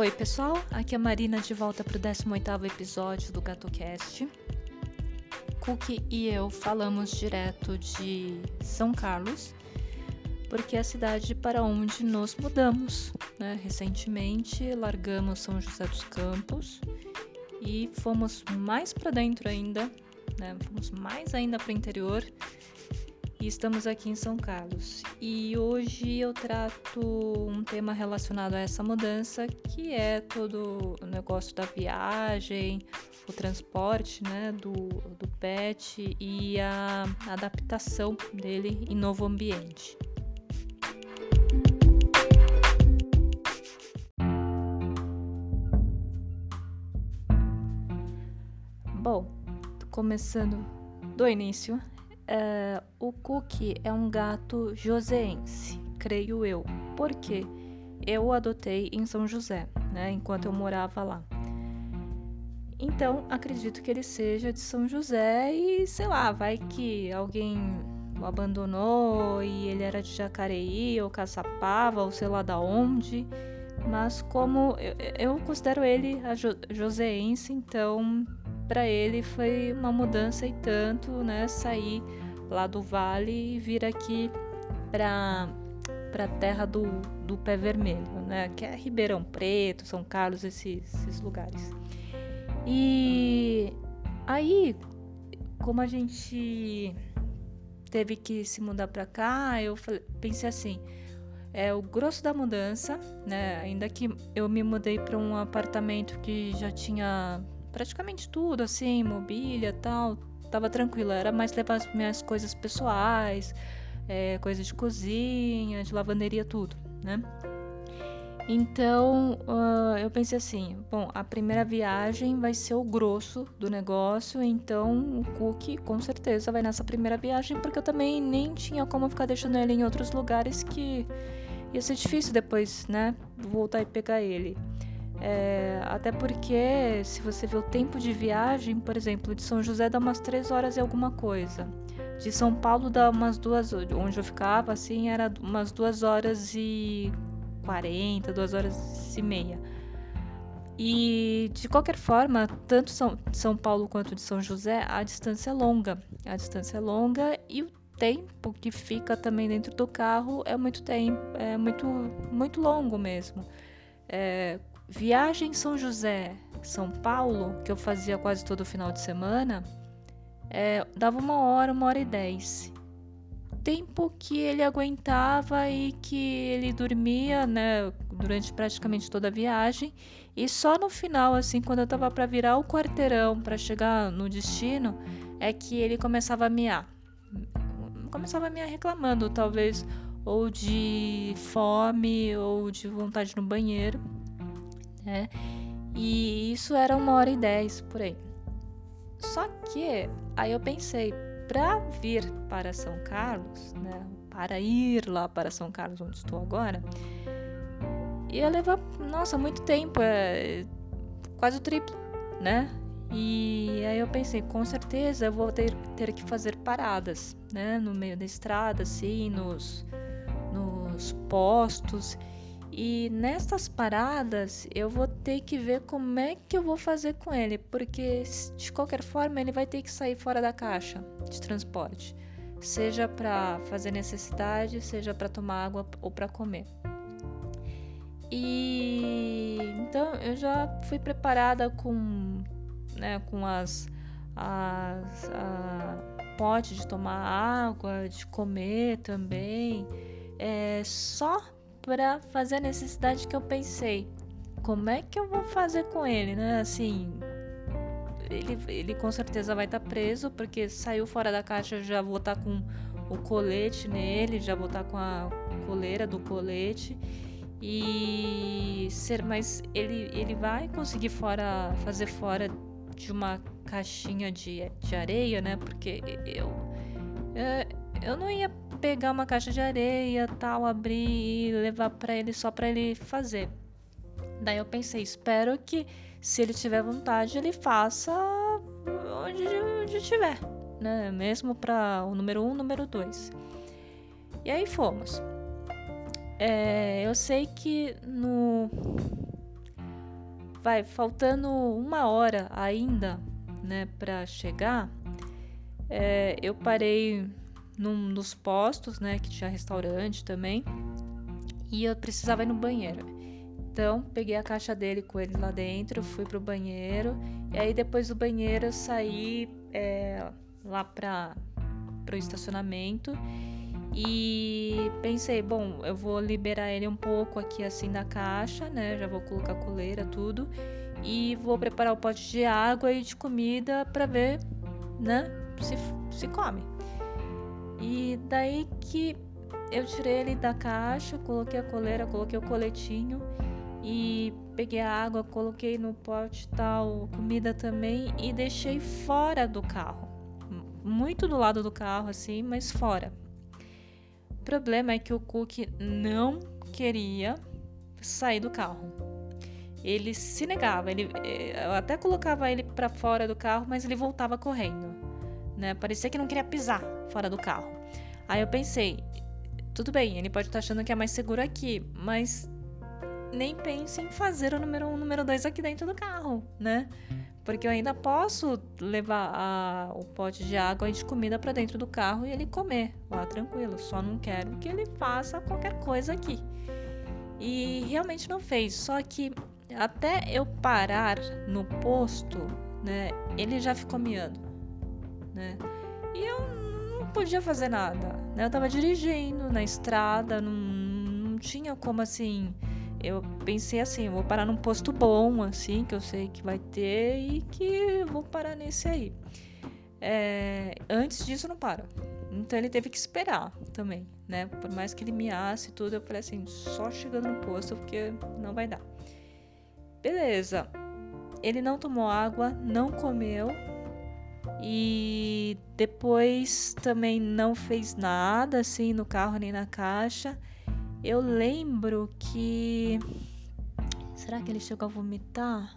Oi, pessoal. Aqui é a Marina de volta para o 18º episódio do GatoCast. Cookie e eu falamos direto de São Carlos, porque é a cidade para onde nos mudamos. Né? Recentemente largamos São José dos Campos e fomos mais para dentro ainda, né? fomos mais ainda para o interior e estamos aqui em São Carlos. E hoje eu trato um tema relacionado a essa mudança, que é todo o negócio da viagem, o transporte né, do, do pet e a adaptação dele em novo ambiente. Bom, começando do início, Uh, o Cookie é um gato joseense, creio eu, porque eu o adotei em São José, né, enquanto eu morava lá. Então, acredito que ele seja de São José e, sei lá, vai que alguém o abandonou e ele era de Jacareí ou Caçapava ou sei lá da onde. Mas como eu, eu considero ele a jo, joseense, então para ele foi uma mudança e tanto, né, sair lá do vale e vir aqui para para a terra do, do pé vermelho, né? Que é Ribeirão Preto, São Carlos, esses, esses lugares. E aí, como a gente teve que se mudar para cá, eu falei, pensei assim, é o grosso da mudança, né? Ainda que eu me mudei para um apartamento que já tinha praticamente tudo, assim, mobília, tal, tava tranquila, era mais levar as minhas coisas pessoais, é, coisas de cozinha, de lavanderia, tudo, né? Então uh, eu pensei assim: bom, a primeira viagem vai ser o grosso do negócio, então o Cookie com certeza vai nessa primeira viagem, porque eu também nem tinha como ficar deixando ele em outros lugares que ia ser difícil depois, né? Voltar e pegar ele. É, até porque, se você vê o tempo de viagem, por exemplo, de São José dá umas 3 horas e alguma coisa. De São Paulo dá umas duas, onde eu ficava, assim, era umas 2 horas e 40, 2 horas e meia. E de qualquer forma, tanto São, São Paulo quanto de São José, a distância é longa. A distância é longa e o tempo que fica também dentro do carro é muito tempo, é muito, muito longo mesmo. É, Viagem São José, São Paulo, que eu fazia quase todo final de semana, é, dava uma hora, uma hora e dez. Tempo que ele aguentava e que ele dormia, né, durante praticamente toda a viagem. E só no final, assim, quando eu tava para virar o quarteirão para chegar no destino, é que ele começava a miar. Começava a miar reclamando, talvez, ou de fome ou de vontade no banheiro né? E isso era uma hora e dez por aí. Só que aí eu pensei, para vir para São Carlos, né? Para ir lá para São Carlos, onde estou agora, ia levar, nossa, muito tempo, é quase o triplo, né? E aí eu pensei, com certeza eu vou ter, ter que fazer paradas, né? No meio da estrada, assim, nos, nos postos. E nessas paradas eu vou ter que ver como é que eu vou fazer com ele, porque de qualquer forma ele vai ter que sair fora da caixa de transporte, seja para fazer necessidade, seja para tomar água ou para comer. E então eu já fui preparada com, né, com as, as a, pote de tomar água, de comer também, é só para fazer a necessidade que eu pensei. Como é que eu vou fazer com ele, né? Assim, ele, ele com certeza vai estar tá preso, porque saiu fora da caixa, já vou estar tá com o colete nele, já vou estar tá com a coleira do colete. E ser, mas ele, ele vai conseguir fora fazer fora de uma caixinha de, de areia, né? Porque eu, eu não ia pegar uma caixa de areia, tal, abrir e levar para ele só para ele fazer. Daí eu pensei, espero que se ele tiver vontade, ele faça onde, onde tiver, né? Mesmo para o número 1, um, número 2. E aí fomos. É, eu sei que no vai faltando uma hora ainda, né, para chegar, é, eu parei nos postos, né, que tinha restaurante também, e eu precisava ir no banheiro. Então, peguei a caixa dele com ele lá dentro, fui pro banheiro, e aí depois do banheiro eu saí é, lá para pro estacionamento e pensei, bom, eu vou liberar ele um pouco aqui assim da caixa, né? Já vou colocar coleira, tudo. E vou preparar o pote de água e de comida para ver, né? Se, se come. E daí que eu tirei ele da caixa, coloquei a coleira, coloquei o coletinho e peguei a água, coloquei no pote tal, comida também e deixei fora do carro. Muito do lado do carro assim, mas fora. O problema é que o Cook não queria sair do carro. Ele se negava, ele, eh, eu até colocava ele para fora do carro, mas ele voltava correndo, né? Parecia que não queria pisar fora do carro. Aí eu pensei, tudo bem, ele pode estar achando que é mais seguro aqui, mas nem pense em fazer o número um, número dois aqui dentro do carro, né? Porque eu ainda posso levar a, o pote de água e de comida para dentro do carro e ele comer lá tranquilo. Só não quero que ele faça qualquer coisa aqui. E realmente não fez. Só que até eu parar no posto, né? Ele já ficou miando, né? E eu podia fazer nada. Né? Eu tava dirigindo na estrada, não, não tinha como assim eu pensei assim, vou parar num posto bom, assim, que eu sei que vai ter e que vou parar nesse aí. É, antes disso não para. Então ele teve que esperar também, né? Por mais que ele miasse e tudo, eu falei assim, só chegando no posto porque não vai dar. Beleza. Ele não tomou água, não comeu e depois também não fez nada assim no carro nem na caixa. Eu lembro que. Será que ele chegou a vomitar?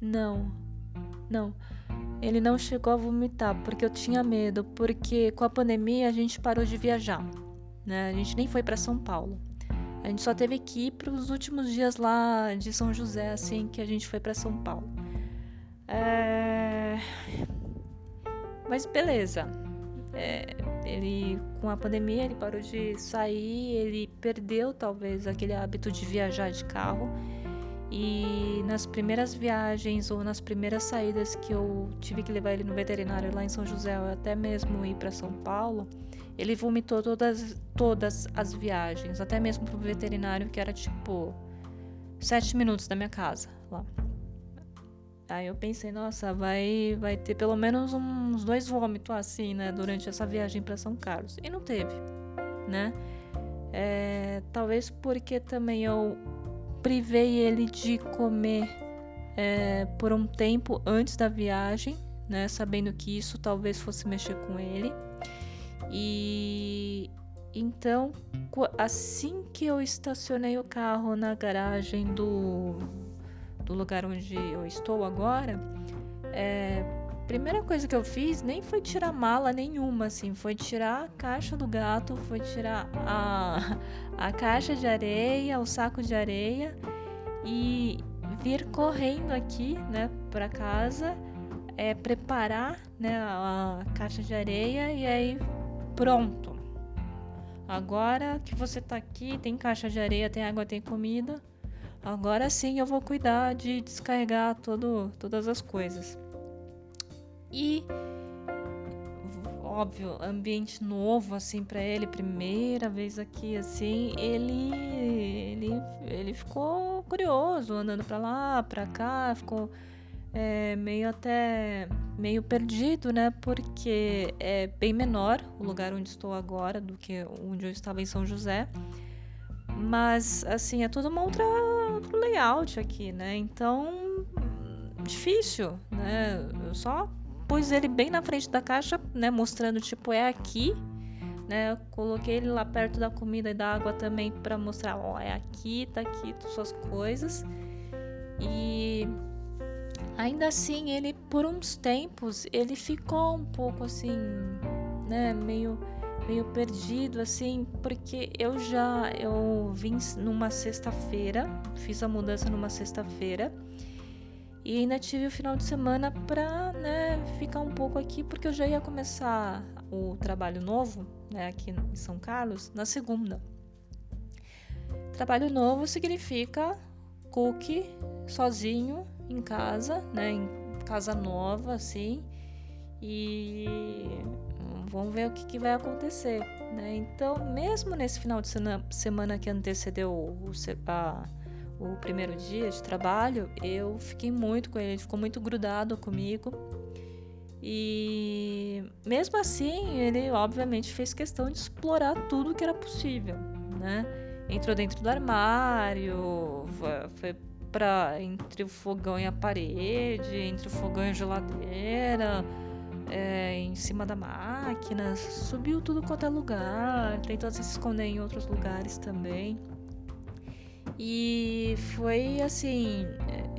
Não. Não. Ele não chegou a vomitar porque eu tinha medo, porque com a pandemia a gente parou de viajar, né? A gente nem foi para São Paulo. A gente só teve que ir para os últimos dias lá de São José, assim, que a gente foi para São Paulo. É... Mas beleza. É, ele, com a pandemia, ele parou de sair, ele perdeu talvez aquele hábito de viajar de carro. E nas primeiras viagens ou nas primeiras saídas que eu tive que levar ele no veterinário lá em São José, ou até mesmo ir para São Paulo, ele vomitou todas, todas as viagens, até mesmo pro veterinário que era tipo sete minutos da minha casa. Aí eu pensei, nossa, vai, vai ter pelo menos uns dois vômitos assim, né, durante essa viagem para São Carlos. E não teve, né? É, talvez porque também eu privei ele de comer é, por um tempo antes da viagem, né, sabendo que isso talvez fosse mexer com ele. E então, assim que eu estacionei o carro na garagem do do lugar onde eu estou agora, é, primeira coisa que eu fiz nem foi tirar mala nenhuma, assim, foi tirar a caixa do gato, foi tirar a, a caixa de areia, o saco de areia e vir correndo aqui, né, para casa, é, preparar, né, a caixa de areia e aí pronto. Agora que você tá aqui, tem caixa de areia, tem água, tem comida, Agora sim eu vou cuidar de descarregar todo, todas as coisas. E óbvio, ambiente novo assim para ele, primeira vez aqui assim, ele ele ele ficou curioso, andando para lá, para cá, ficou é, meio até meio perdido, né? Porque é bem menor o lugar onde estou agora do que onde eu estava em São José. Mas, assim, é tudo uma outra, outro layout aqui, né? Então, difícil, né? Eu só pus ele bem na frente da caixa, né? Mostrando, tipo, é aqui, né? coloquei ele lá perto da comida e da água também para mostrar, ó, é aqui, tá aqui, suas coisas. E ainda assim, ele, por uns tempos, ele ficou um pouco assim, né? Meio meio perdido assim, porque eu já eu vim numa sexta-feira, fiz a mudança numa sexta-feira E ainda tive o final de semana pra, né, ficar um pouco aqui, porque eu já ia começar o trabalho novo, né, aqui em São Carlos, na segunda. Trabalho novo significa cookie sozinho em casa, né, em casa nova, assim, e vamos ver o que, que vai acontecer, né? Então, mesmo nesse final de semana que antecedeu o, a, o primeiro dia de trabalho, eu fiquei muito com ele, ele ficou muito grudado comigo. E mesmo assim, ele obviamente fez questão de explorar tudo que era possível, né? Entrou dentro do armário, foi para entre o fogão e a parede, entre o fogão e a geladeira, é, em cima da máquina, subiu tudo quanto é lugar, tentou se esconder em outros lugares também. E foi assim,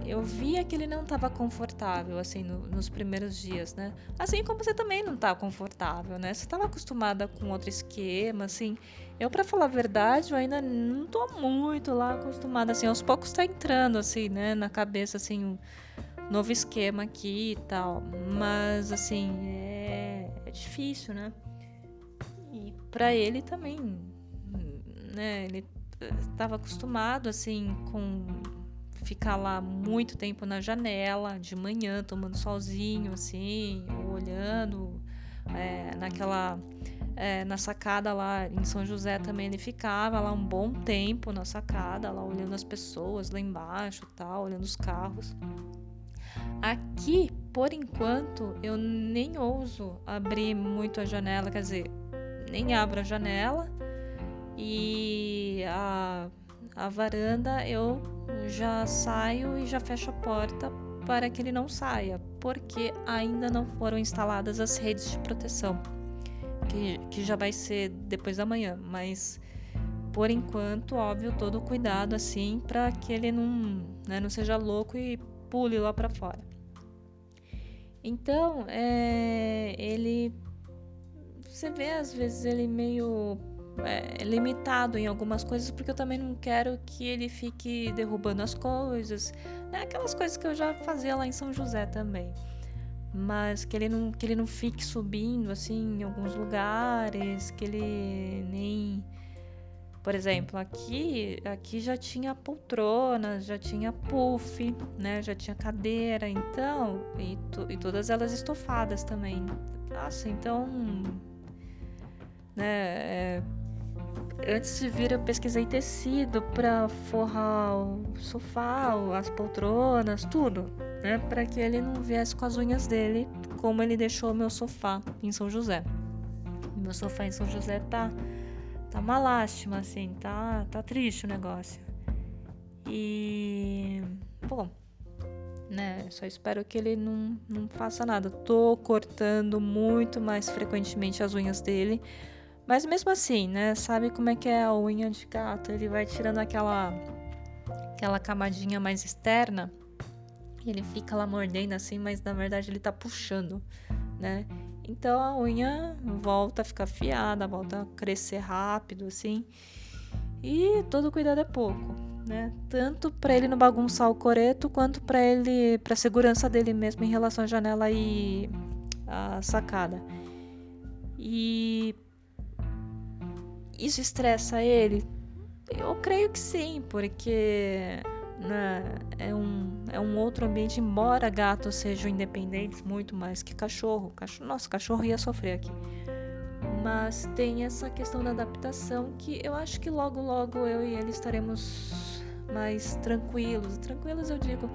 eu via que ele não estava confortável assim no, nos primeiros dias, né? Assim como você também não tá confortável, né? Você estava acostumada com outro esquema, assim. Eu para falar a verdade, eu ainda não tô muito lá acostumada assim, aos poucos tá entrando assim, né, na cabeça assim, novo esquema aqui e tal. Mas assim, é, é difícil, né? E para ele também, né, ele estava acostumado assim com ficar lá muito tempo na janela de manhã tomando solzinho assim olhando é, naquela é, na sacada lá em São José também ele ficava lá um bom tempo na sacada lá olhando as pessoas lá embaixo tal olhando os carros aqui por enquanto eu nem ouso abrir muito a janela quer dizer nem abro a janela e a, a varanda eu já saio e já fecho a porta para que ele não saia, porque ainda não foram instaladas as redes de proteção, que, que já vai ser depois da manhã, mas por enquanto, óbvio, todo cuidado assim para que ele não, né, não seja louco e pule lá para fora. Então, é, ele você vê às vezes ele meio é, limitado em algumas coisas, porque eu também não quero que ele fique derrubando as coisas. Né? Aquelas coisas que eu já fazia lá em São José também. Mas que ele não, que ele não fique subindo assim em alguns lugares, que ele nem. Por exemplo, aqui, aqui já tinha poltrona, já tinha puff, né? Já tinha cadeira, então, e, e todas elas estofadas também. Nossa, então, né? É, Antes de vir, eu pesquisei tecido para forrar o sofá, as poltronas, tudo, né? Para que ele não viesse com as unhas dele, como ele deixou meu sofá em São José. Meu sofá em São José tá tá uma lástima assim, tá tá triste o negócio. E bom, né? Só espero que ele não, não faça nada. Tô cortando muito mais frequentemente as unhas dele mas mesmo assim, né? Sabe como é que é a unha de gato? Ele vai tirando aquela aquela camadinha mais externa. E ele fica lá mordendo assim, mas na verdade ele tá puxando, né? Então a unha volta a ficar afiada, volta a crescer rápido assim. E todo cuidado é pouco, né? Tanto para ele não bagunçar o coreto, quanto para ele, para segurança dele mesmo em relação à janela e a sacada. E isso estressa ele? Eu creio que sim, porque né, é, um, é um outro ambiente, embora gatos sejam independentes muito mais que cachorro. cachorro. Nossa, cachorro ia sofrer aqui. Mas tem essa questão da adaptação que eu acho que logo, logo eu e ele estaremos mais tranquilos. Tranquilos eu digo,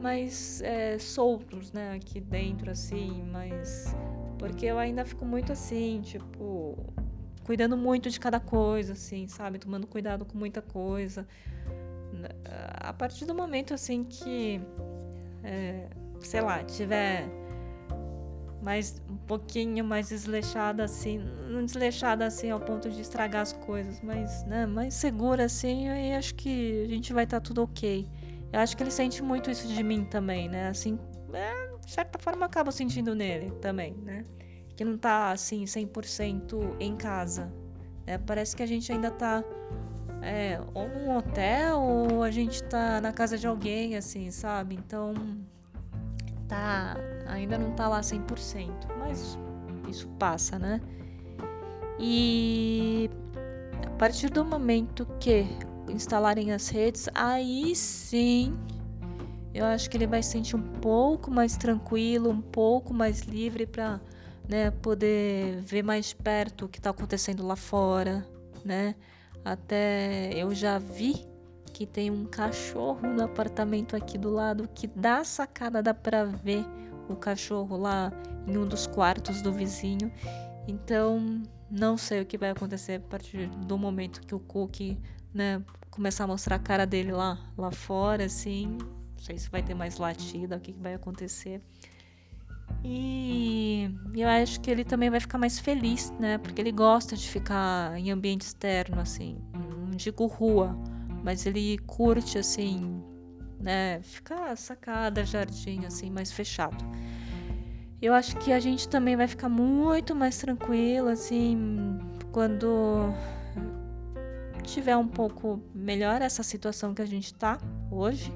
mais é, soltos, né, aqui dentro, assim, mas. Porque eu ainda fico muito assim, tipo, cuidando muito de cada coisa, assim, sabe? Tomando cuidado com muita coisa. A partir do momento, assim, que, é, sei lá, tiver mais um pouquinho mais desleixada, assim, não desleixada, assim, ao ponto de estragar as coisas, mas, né, mais segura, assim, aí acho que a gente vai estar tá tudo ok. Eu acho que ele sente muito isso de mim também, né? Assim, é, de certa forma, acabo sentindo nele também, né? que não tá assim 100% em casa. Né? Parece que a gente ainda tá é, ou num hotel ou a gente tá na casa de alguém, assim, sabe? Então tá, ainda não tá lá 100%, mas isso passa, né? E a partir do momento que instalarem as redes, aí sim eu acho que ele vai se sentir um pouco mais tranquilo, um pouco mais livre para né, poder ver mais perto o que está acontecendo lá fora, né? Até eu já vi que tem um cachorro no apartamento aqui do lado que dá sacada, dá para ver o cachorro lá em um dos quartos do vizinho. Então, não sei o que vai acontecer a partir do momento que o Cookie, né, começar a mostrar a cara dele lá, lá fora, assim. Não sei se vai ter mais latida, o que, que vai acontecer. E eu acho que ele também vai ficar mais feliz, né? Porque ele gosta de ficar em ambiente externo, assim. Não digo rua, mas ele curte, assim, né? Ficar sacada, jardim, assim, mais fechado. Eu acho que a gente também vai ficar muito mais tranquilo, assim, quando tiver um pouco melhor essa situação que a gente tá hoje,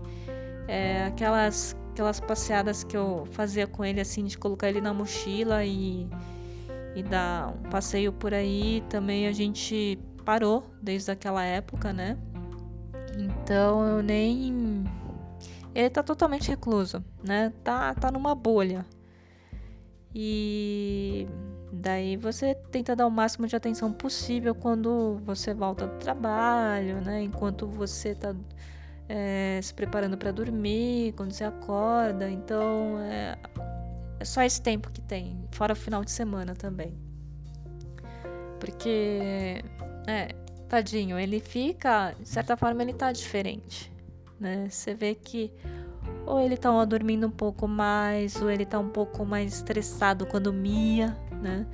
é, aquelas, aquelas passeadas que eu fazia com ele, assim, de colocar ele na mochila e, e dar um passeio por aí, também a gente parou desde aquela época, né? Então eu nem. Ele tá totalmente recluso, né? Tá, tá numa bolha. E Daí você tenta dar o máximo de atenção possível quando você volta do trabalho, né? Enquanto você está é, se preparando para dormir, quando você acorda. Então é, é só esse tempo que tem, fora o final de semana também. Porque, é, tadinho, ele fica, de certa forma, ele tá diferente, né? Você vê que ou ele tá dormindo um pouco mais, ou ele tá um pouco mais estressado quando mia, né?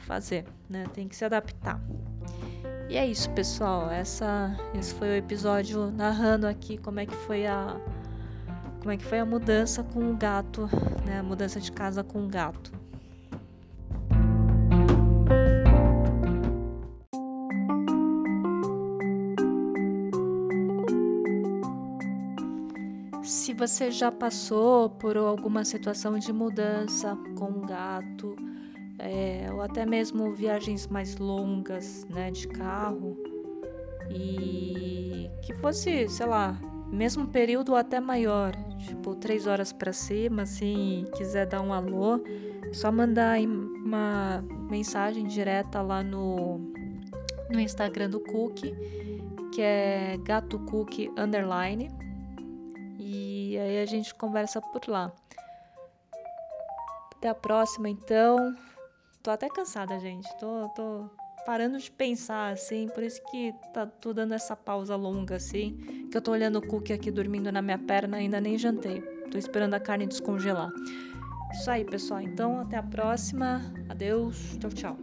Fazer, né? Tem que se adaptar. E é isso, pessoal. Essa, esse foi o episódio narrando aqui como é que foi a como é que foi a mudança com o gato, né? A mudança de casa com o gato. Se você já passou por alguma situação de mudança com um gato, é, ou até mesmo viagens mais longas, né, de carro, e que fosse, sei lá, mesmo período até maior, tipo três horas para cima, assim, quiser dar um alô, é só mandar uma mensagem direta lá no, no Instagram do Cookie, que é gato cookie underline e aí a gente conversa por lá. Até a próxima, então. Tô até cansada, gente. Tô, tô parando de pensar, assim. Por isso que tá, tô dando essa pausa longa, assim. Que eu tô olhando o cookie aqui dormindo na minha perna, ainda nem jantei. Tô esperando a carne descongelar. Isso aí, pessoal. Então, até a próxima. Adeus. Tchau, tchau.